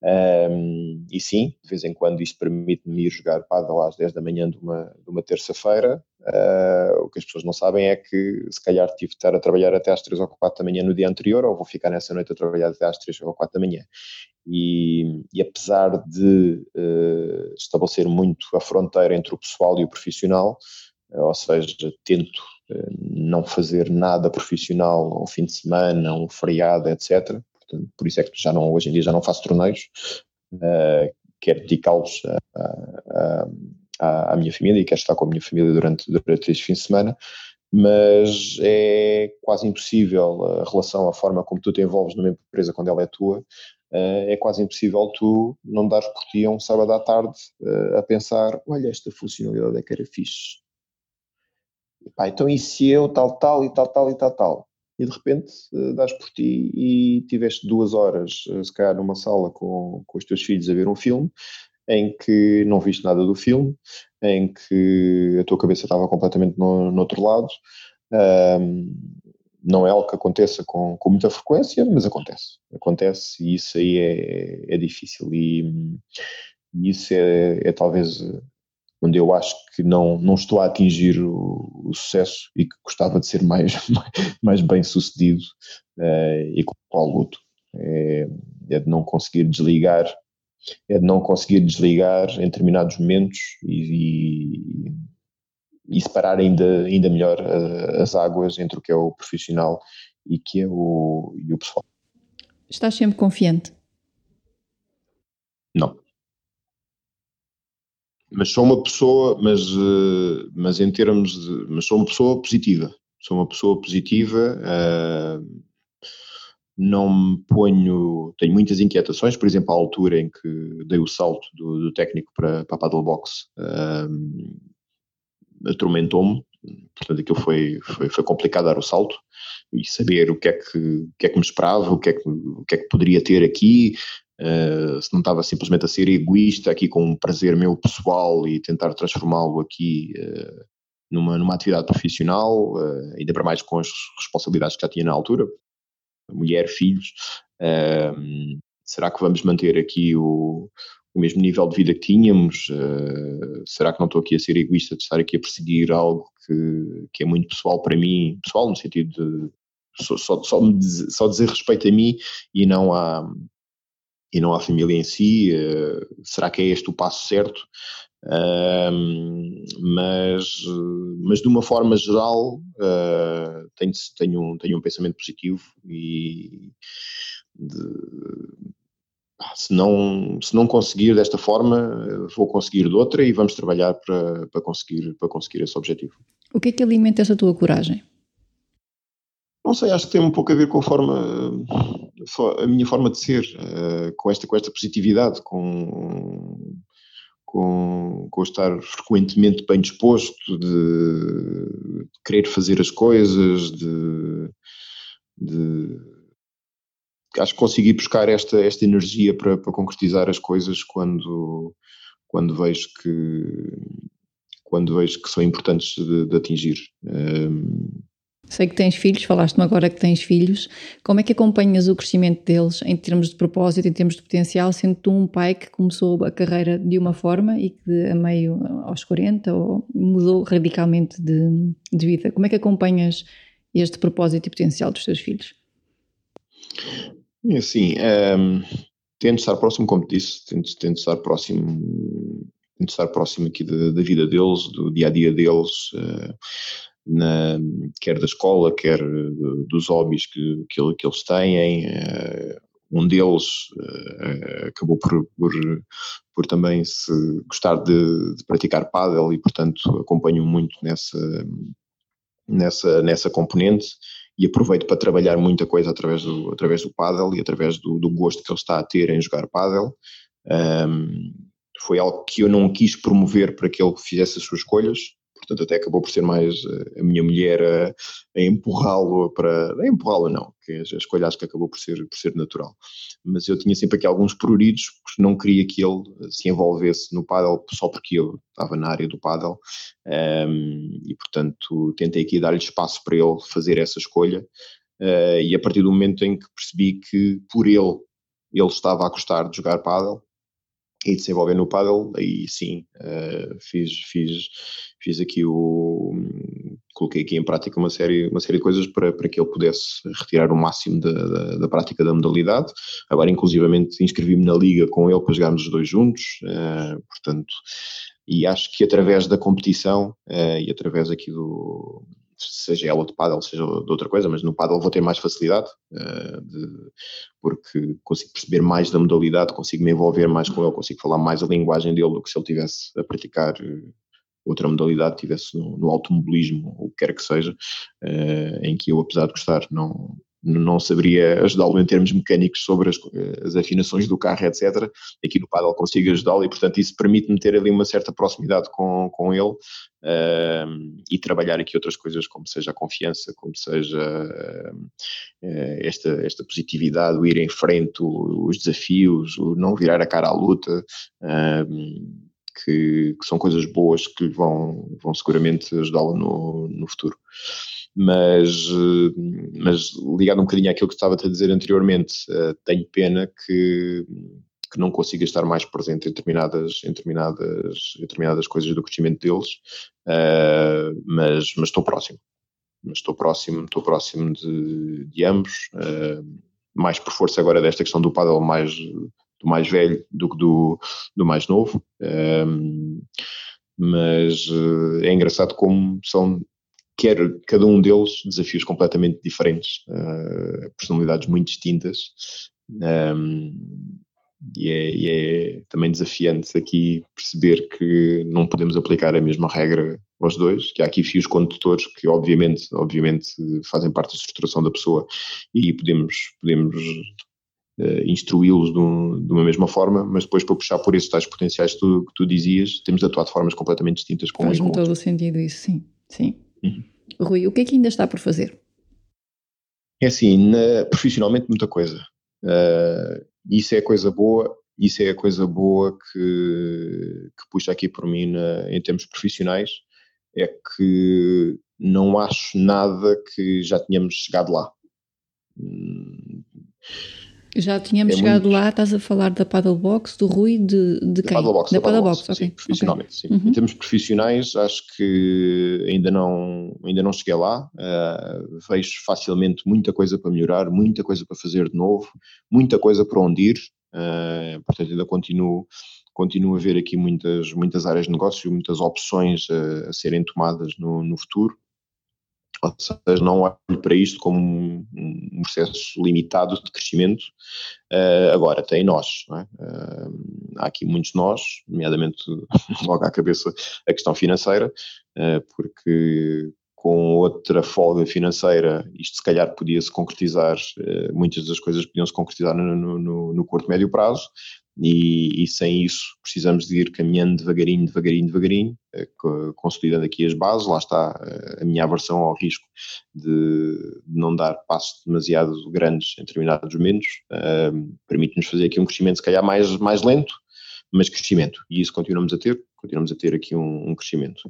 Um, e sim, de vez em quando isto permite-me ir jogar paddle às 10 da manhã de uma, de uma terça-feira. Uh, o que as pessoas não sabem é que se calhar tive de estar a trabalhar até às 3 ou 4 da manhã no dia anterior, ou vou ficar nessa noite a trabalhar até às 3 ou 4 da manhã. E, e apesar de uh, estabelecer muito a fronteira entre o pessoal e o profissional, uh, ou seja, tento não fazer nada profissional ao fim de semana, um feriado, etc. Portanto, por isso é que já não, hoje em dia já não faço torneios, quero dedicá-los à, minha família e quero estar com a minha família durante, durante este fim de semana mas é quase impossível a relação, a forma como tu te envolves numa empresa quando ela é tua, eh, é quase impossível tu não dares por ti a um sábado à tarde eh, a pensar, olha, esta funcionalidade é que era fixe. Pá, então e se eu tal, tal e tal, tal e tal, tal? E de repente uh, dás por ti e tiveste duas horas, se calhar numa sala com, com os teus filhos a ver um filme, em que não viste nada do filme, em que a tua cabeça estava completamente no, no outro lado. Um, não é algo que aconteça com, com muita frequência, mas acontece. Acontece e isso aí é, é difícil. E, e isso é, é, talvez onde eu acho que não, não estou a atingir o, o sucesso e que gostava de ser mais, mais bem sucedido uh, e com qual luto. É, é de não conseguir desligar, é de não conseguir desligar em determinados momentos e, e e separar ainda, ainda melhor uh, as águas entre o que é o profissional e que é o, e o pessoal. Estás sempre confiante? Não. Mas sou uma pessoa, mas, uh, mas em termos de. Mas sou uma pessoa positiva. Sou uma pessoa positiva. Uh, não me ponho. Tenho muitas inquietações, por exemplo, à altura em que dei o salto do, do técnico para, para a paddlebox. Uh, atormentou-me, portanto aquilo foi, foi, foi complicado dar o salto e saber o que é que, o que, é que me esperava, o que é que, o que, é que poderia ter aqui, uh, se não estava simplesmente a ser egoísta aqui com um prazer meu pessoal e tentar transformá-lo aqui uh, numa, numa atividade profissional, uh, ainda para mais com as responsabilidades que já tinha na altura, mulher, filhos, será que vamos manter aqui o, o mesmo nível de vida que tínhamos? Uh, será que não estou aqui a ser egoísta de estar aqui a perseguir algo que, que é muito pessoal para mim? Pessoal no sentido de só, só, só, dizer, só dizer respeito a mim e não a, e não à família em si. Uh, será que é este o passo certo? Mas, mas de uma forma geral uh, tenho, tenho, um, tenho um pensamento positivo e de, se, não, se não conseguir desta forma vou conseguir de outra e vamos trabalhar para, para, conseguir, para conseguir esse objetivo. O que é que alimenta essa tua coragem? Não sei, acho que tem um pouco a ver com a forma, a minha forma de ser, uh, com, esta, com esta positividade, com, com, com estar frequentemente bem disposto, de, querer fazer as coisas, de, de, acho que consegui buscar esta, esta energia para, para concretizar as coisas quando, quando vejo que quando vejo que são importantes de, de atingir. Um, Sei que tens filhos, falaste-me agora que tens filhos. Como é que acompanhas o crescimento deles em termos de propósito, em termos de potencial, sendo tu um pai que começou a carreira de uma forma e que a meio aos 40 ou mudou radicalmente de, de vida? Como é que acompanhas este propósito e potencial dos teus filhos? É assim, um, tento estar próximo, como disse, tento, tento estar próximo tento estar próximo aqui da, da vida deles, do dia a dia deles. Uh, na, quer da escola, quer dos hobbies que, que, que eles têm. Eh, um deles uh, acabou por, por, por, também se gostar de, de praticar paddle e, portanto, acompanho muito nessa, nessa, nessa componente e aproveito para trabalhar muita coisa através do, através do paddle e através do, do gosto que ele está a ter em jogar paddle. Um, foi algo que eu não quis promover para que ele fizesse as suas escolhas, portanto até acabou por ser mais eh, a minha mulher a, a empurrá-lo para, a empurrá-lo não, que a escolha acho que acabou por ser, por ser natural, mas eu tinha sempre aqui alguns pruridos, porque não queria que ele se envolvesse no paddle só porque eu estava na área do paddle, um, ehm, e portanto tentei aqui dar-lhe espaço para ele fazer essa escolha, uh, e a partir do momento em que percebi que por ele ele estava a gostar de jogar paddle, e desenvolver no paddle, aí sim, uh, fiz, fiz, fiz aqui o. coloquei aqui em prática uma série, uma série de coisas para, para que ele pudesse retirar o máximo da, da, da prática da modalidade. Agora, inclusivamente, inscrevi-me na liga com ele para jogarmos os dois juntos, uh, portanto, e acho que através da competição uh, e através aqui do seja ela de paddle, seja de outra coisa, mas no paddle vou ter mais facilidade, uh, de, porque consigo perceber mais da modalidade, consigo me envolver mais com ele, consigo falar mais a linguagem dele do que se ele tivesse a praticar eh, outra modalidade, tivesse no, no automobilismo, ou o que quer que seja, uh, em que eu, apesar de gostar, não, não saberia ajudá-lo em termos mecânicos sobre as, as, afinações do carro, etc. Aqui no paddle consigo ajudá-lo e, portanto, isso permite-me ter ali uma certa proximidade com, com ele uh, e trabalhar aqui outras coisas, como seja a confiança, como seja uh, esta, esta positividade, o ir em frente, os desafios, o não virar a cara à luta. Uh, que, que, são coisas boas que vão, vão seguramente ajudá-lo no, no futuro mas, mas ligado um bocadinho àquilo que estava a dizer anteriormente, uh, tenho pena que, que não consiga estar mais presente em determinadas, em determinadas, em determinadas coisas do crescimento deles, uh, mas, mas estou próximo. Mas estou próximo, estou próximo de, de ambos, mais por força agora desta questão do paddle mais do mais velho do que do, do mais novo. Mas é engraçado como são quer cada um deles desafios completamente diferentes, uh, personalidades muito distintas. Um, e é, e é, também desafiante aqui perceber que não podemos aplicar a mesma regra aos dois, que há aqui fios condutores que obviamente, obviamente fazem parte da estruturação da pessoa e podemos, podemos uh, instruí-los de, um, de, uma mesma forma, mas depois para puxar por esses tais potenciais que tu, que tu dizias, temos de atuar de formas completamente distintas com Faz um todo o sentido isso, sim, sim. Uhum. Rui, o que é que ainda está por fazer? É assim, na, profissionalmente muita coisa. Uh, isso é coisa boa, isso é a coisa boa que, que puxa aqui por mim na, em termos profissionais, é que não acho nada que já tínhamos chegado lá. Hum, já tínhamos é chegado muito... lá, estás a falar da paddlebox, do Rui, de, de quem? Paddlebox, da paddlebox, paddlebox, sim, profissionalmente, okay. sim. Uhum. Em termos profissionais, acho que ainda não, ainda não cheguei lá, uh, vejo facilmente muita coisa para melhorar, muita coisa para fazer de novo, muita coisa para onde ir, Uh, portanto, ainda continuo, continuo a ver aqui muitas, muitas áreas de negócio, muitas opções a, a serem tomadas no, no futuro. Ou seja, não olho para isto como um, processo limitado de crescimento. Uh, agora, tem nós. É? Uh, há aqui muitos nós, nomeadamente logo à cabeça a questão financeira, uh, porque com outra folga financeira, isto se calhar podia-se concretizar, muitas das coisas podiam-se concretizar no, no, no curto, médio prazo, e, e, sem isso precisamos de ir caminhando devagarinho, devagarinho, devagarinho, eh, consolidando aqui as bases. Lá está eh, a minha aversão ao risco de, não dar passos demasiado grandes em determinados momentos. Uh, Permite-nos fazer aqui um crescimento, se calhar, mais, mais lento, mas crescimento. E isso continuamos a ter, continuamos a ter aqui um, um crescimento.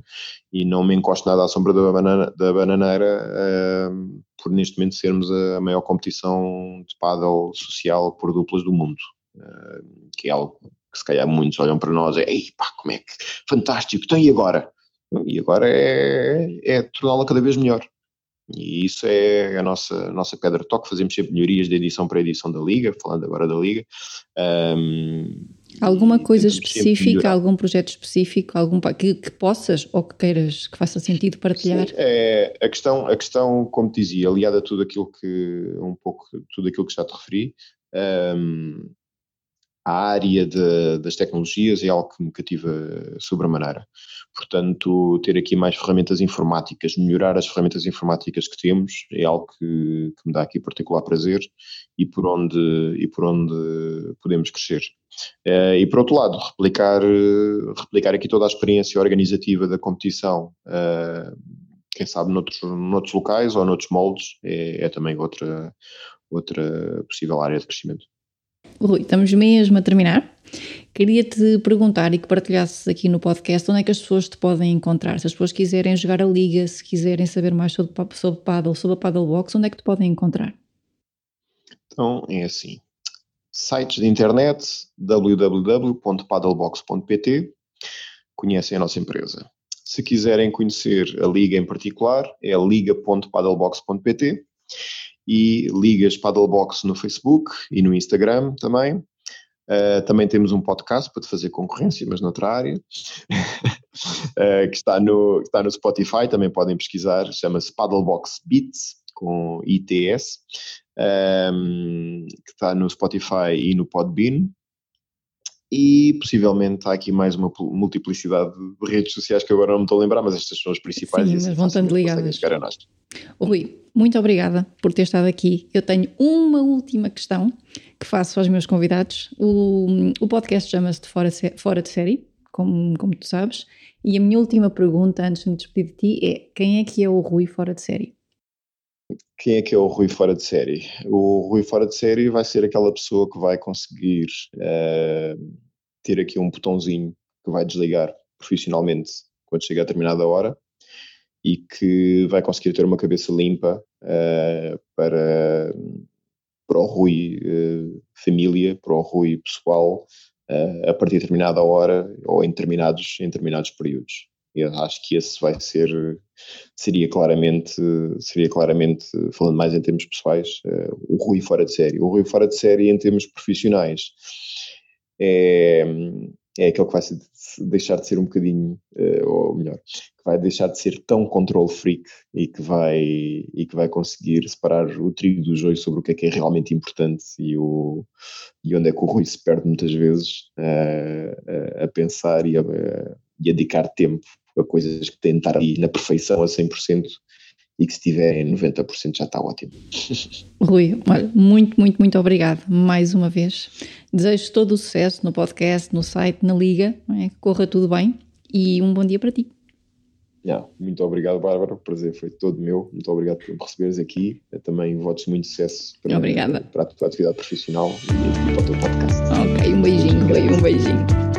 E não me encosto nada à sombra da, banana, da bananeira uh, por neste momento sermos a maior competição de paddle social por duplas do mundo. Eh, que é algo que se calhar muitos olham para nós e Ei, pá, como é que fantástico, então e agora? E agora é, é torná-la cada vez melhor. E isso é a nossa, a nossa pedra de toque. Fazemos sempre melhorias de edição para edição da Liga, falando agora da Liga. Um, Alguma coisa específica, algum projeto específico, algum que, que, possas ou que queiras que faça sentido partilhar? Sim, é, a, questão, a questão, como te dizia, aliada a tudo aquilo que, um pouco, tudo aquilo que já te referi, um, a área de, das tecnologias é algo que me cativa sobremaneira. Portanto, ter aqui mais ferramentas informáticas, melhorar as ferramentas informáticas que temos é algo que, que me dá aqui particular prazer e por onde, e por onde podemos crescer. Uh, e por outro lado, replicar, replicar aqui toda a experiência organizativa da competição, uh, quem sabe noutros, noutros locais ou noutros moldes, é, é também outra, outra possível área de crescimento. Rui, estamos mesmo a terminar. Queria-te perguntar e que partilhasses aqui no podcast onde é que as pessoas te podem encontrar. Se as pessoas quiserem jogar a liga, se quiserem saber mais sobre, sobre paddle, sobre a paddle box, onde é que te podem encontrar? Então, é assim. Sites de internet www.paddlebox.pt conhecem a nossa empresa. Se quiserem conhecer a liga em particular, é liga.paddlebox.pt e ligas Paddlebox no Facebook e no Instagram também. Uh, também temos um podcast para te fazer concorrência, mas noutra área, uh, que está no, está no Spotify, também podem pesquisar, chama-se Paddlebox Beats, com ITS, um, que está no Spotify e no Podbean. E possivelmente há aqui mais uma multiplicidade de redes sociais que agora não me estou a lembrar, mas estas são as principais. Sim, mas vão estando ligadas. Rui, muito obrigada por ter estado aqui. Eu tenho uma última questão que faço aos meus convidados. O, o podcast chama-se de Fora, Fora de Série, como, como tu sabes, e a minha última pergunta antes de me despedir de ti é: quem é que é o Rui Fora de Série? Quem é que é o Rui Fora de Série? O Rui Fora de Série vai ser aquela pessoa que vai conseguir uh, ter aqui um botãozinho que vai desligar profissionalmente quando chega a determinada hora e que vai conseguir ter uma cabeça limpa uh, para, para o Rui uh, família, para o Rui pessoal, a partir de determinada hora ou em determinados, em determinados períodos. Eu acho que esse vai ser, seria claramente, seria claramente, falando mais em termos pessoais, o Rui fora de série. O Rui fora de série em termos profissionais é, é aquele que vai deixar de ser um bocadinho, uh, ou melhor, que vai deixar de ser tão control freak e que vai, e que vai conseguir separar o trigo do joio sobre o que é que é realmente importante e, o, e onde é que o Rui se perde muitas vezes uh, a pensar e a, a dedicar tempo a coisas que têm de estar ali na perfeição a 100% e que se tiver em 90% já está ótimo. Rui, olha, muito, muito, muito obrigado mais uma vez. Desejo todo o sucesso no podcast, no site, na liga, é? que corra tudo bem e um bom dia para ti. Yeah, muito obrigado, Bárbara. O prazer foi todo meu. Muito obrigado por me receberes aqui. Eu também votos muito sucesso para, Obrigada. para a tua atividade profissional e para o teu podcast. Ok, um beijinho, um beijinho.